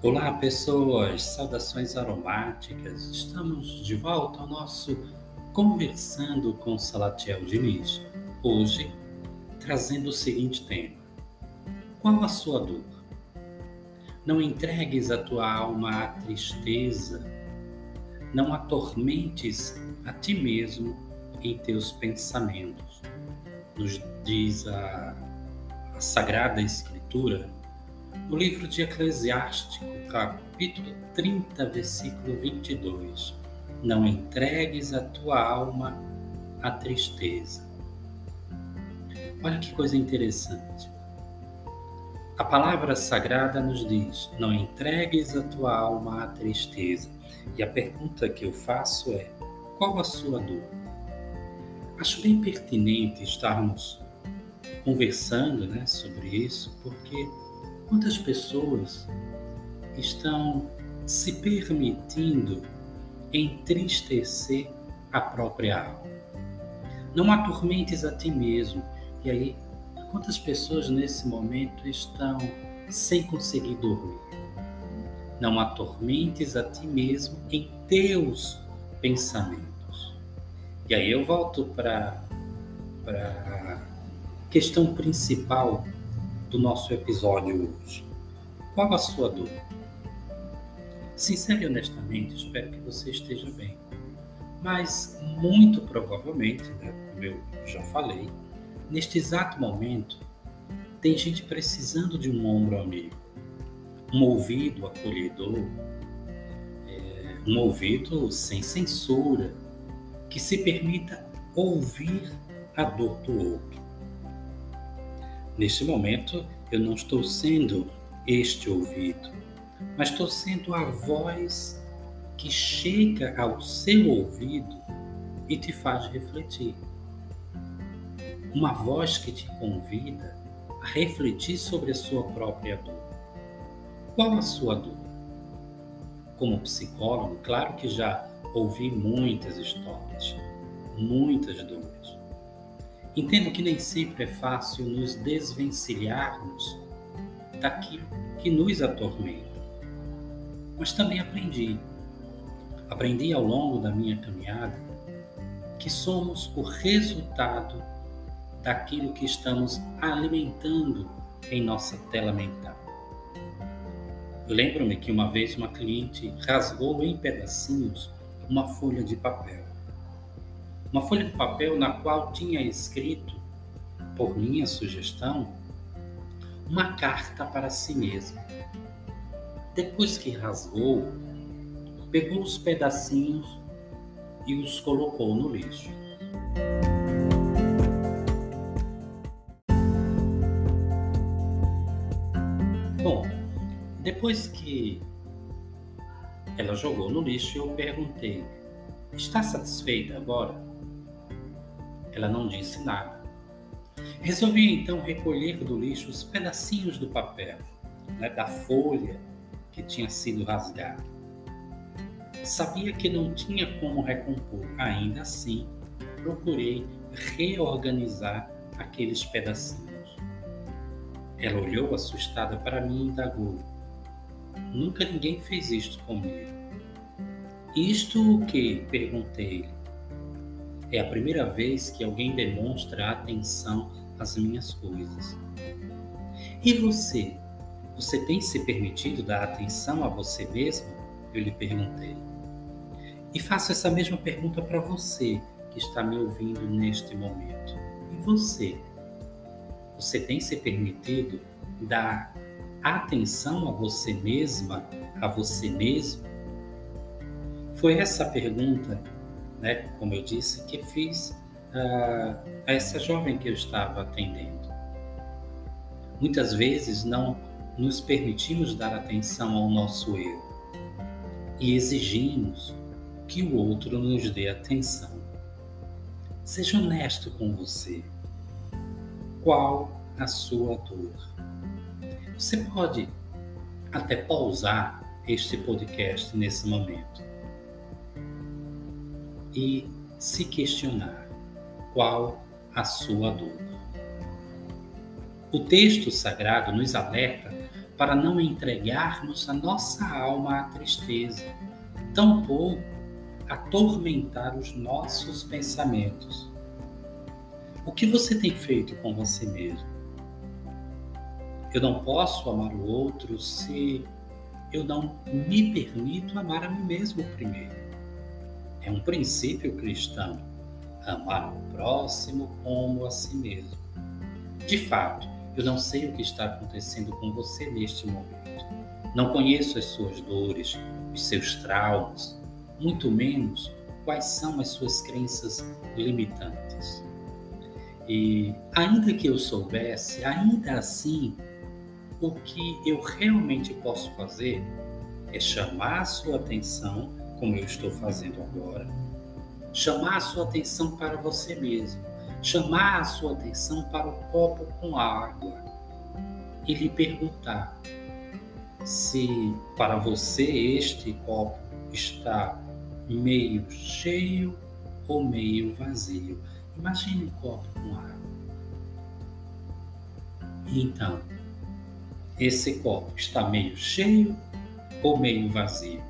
Olá, pessoas! Saudações aromáticas! Estamos de volta ao nosso Conversando com Salatiel Diniz. Hoje, trazendo o seguinte tema: Qual a sua dor? Não entregues a tua alma à tristeza, não atormentes a ti mesmo em teus pensamentos. Nos diz a, a Sagrada Escritura no livro de Eclesiástico, capítulo 30, versículo 22. Não entregues a tua alma à tristeza. Olha que coisa interessante. A palavra sagrada nos diz: não entregues a tua alma à tristeza. E a pergunta que eu faço é: qual a sua dor? Acho bem pertinente estarmos conversando né, sobre isso, porque Quantas pessoas estão se permitindo entristecer a própria alma? Não atormentes a ti mesmo. E aí, quantas pessoas nesse momento estão sem conseguir dormir? Não atormentes a ti mesmo em teus pensamentos. E aí eu volto para a questão principal do nosso episódio hoje. Qual a sua dor? Sincero e honestamente, espero que você esteja bem. Mas, muito provavelmente, né, como eu já falei, neste exato momento, tem gente precisando de um ombro amigo, um ouvido acolhedor, é, um ouvido sem censura, que se permita ouvir a dor do outro. Neste momento, eu não estou sendo este ouvido, mas estou sendo a voz que chega ao seu ouvido e te faz refletir. Uma voz que te convida a refletir sobre a sua própria dor. Qual a sua dor? Como psicólogo, claro que já ouvi muitas histórias, muitas dores. Entendo que nem sempre é fácil nos desvencilharmos daquilo que nos atormenta. Mas também aprendi, aprendi ao longo da minha caminhada, que somos o resultado daquilo que estamos alimentando em nossa tela mental. Lembro-me que uma vez uma cliente rasgou em pedacinhos uma folha de papel uma folha de papel na qual tinha escrito, por minha sugestão, uma carta para si mesma. Depois que rasgou, pegou os pedacinhos e os colocou no lixo. Bom, depois que ela jogou no lixo, eu perguntei: Está satisfeita agora? Ela não disse nada. Resolvi então recolher do lixo os pedacinhos do papel, né, da folha que tinha sido rasgada. Sabia que não tinha como recompor, ainda assim, procurei reorganizar aqueles pedacinhos. Ela olhou assustada para mim e indagou: Nunca ninguém fez isto comigo. Isto o que? perguntei-lhe. É a primeira vez que alguém demonstra atenção às minhas coisas. E você? Você tem se permitido dar atenção a você mesmo? Eu lhe perguntei. E faço essa mesma pergunta para você que está me ouvindo neste momento. E você? Você tem se permitido dar atenção a você mesma, a você mesmo? Foi essa pergunta, né, como eu disse, que fiz uh, a essa jovem que eu estava atendendo. Muitas vezes não nos permitimos dar atenção ao nosso eu e exigimos que o outro nos dê atenção. Seja honesto com você. Qual a sua dor? Você pode até pausar este podcast nesse momento e se questionar qual a sua dor. O texto sagrado nos alerta para não entregarmos a nossa alma à tristeza, tampouco atormentar os nossos pensamentos. O que você tem feito com você mesmo? Eu não posso amar o outro se eu não me permito amar a mim mesmo primeiro. É um princípio cristão amar o próximo como a si mesmo. De fato, eu não sei o que está acontecendo com você neste momento. Não conheço as suas dores, os seus traumas, muito menos quais são as suas crenças limitantes. E ainda que eu soubesse, ainda assim, o que eu realmente posso fazer é chamar a sua atenção, como eu estou fazendo agora, chamar a sua atenção para você mesmo chamar a sua atenção para o copo com água e lhe perguntar se para você este copo está meio cheio ou meio vazio. Imagine um copo com água. Então, esse copo está meio cheio ou meio vazio?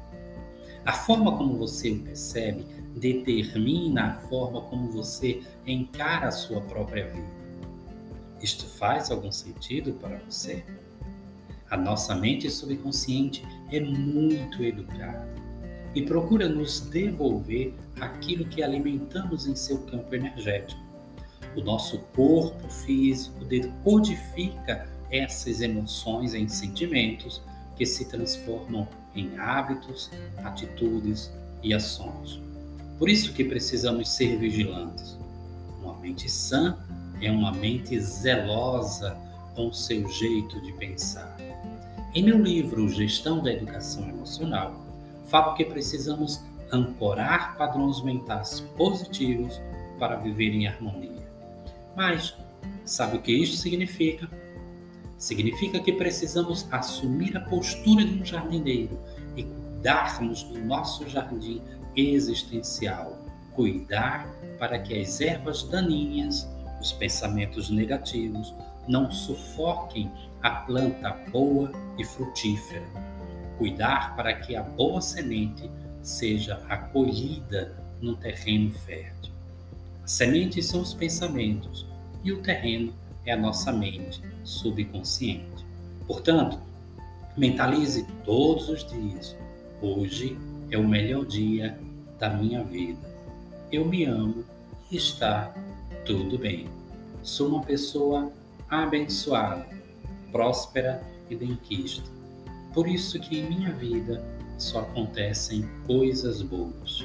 A forma como você o percebe determina a forma como você encara a sua própria vida. Isto faz algum sentido para você? A nossa mente subconsciente é muito educada e procura nos devolver aquilo que alimentamos em seu campo energético. O nosso corpo físico decodifica essas emoções em sentimentos que se transformam em hábitos, atitudes e ações. Por isso que precisamos ser vigilantes. Uma mente sã é uma mente zelosa com seu jeito de pensar. Em meu livro Gestão da Educação Emocional, falo que precisamos ancorar padrões mentais positivos para viver em harmonia. Mas sabe o que isso significa? Significa que precisamos assumir a postura de um jardineiro e cuidarmos do nosso jardim existencial, cuidar para que as ervas daninhas, os pensamentos negativos, não sufoquem a planta boa e frutífera. Cuidar para que a boa semente seja acolhida no terreno fértil. As sementes são os pensamentos e o terreno é a nossa mente subconsciente. Portanto, mentalize todos os dias. Hoje é o melhor dia da minha vida. Eu me amo e está tudo bem. Sou uma pessoa abençoada, próspera e benquista. Por isso que em minha vida só acontecem coisas boas.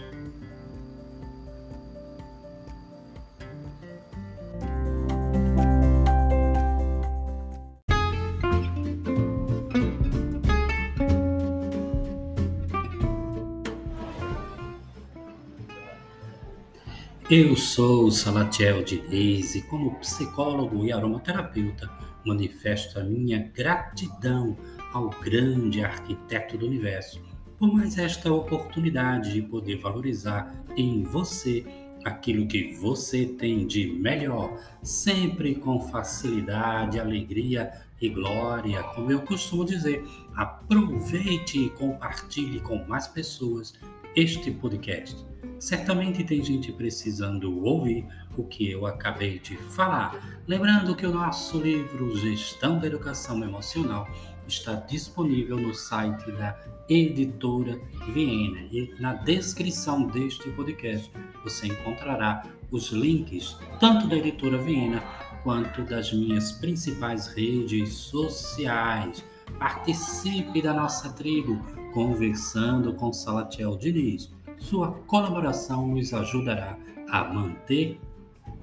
Eu sou Salatiel Diniz e como psicólogo e aromaterapeuta manifesto a minha gratidão ao grande arquiteto do universo por mais esta oportunidade de poder valorizar em você aquilo que você tem de melhor, sempre com facilidade, alegria e glória, como eu costumo dizer. Aproveite e compartilhe com mais pessoas este podcast certamente tem gente precisando ouvir o que eu acabei de falar. Lembrando que o nosso livro Gestão da Educação Emocional está disponível no site da Editora Viena e na descrição deste podcast você encontrará os links tanto da Editora Viena quanto das minhas principais redes sociais. Participe da nossa tribo conversando com Salatiel Diniz. Sua colaboração nos ajudará a manter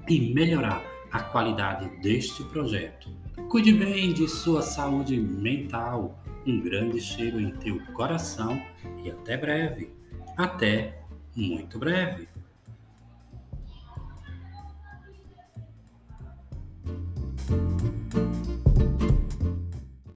e melhorar a qualidade deste projeto. Cuide bem de sua saúde mental. Um grande cheiro em teu coração e até breve. Até muito breve.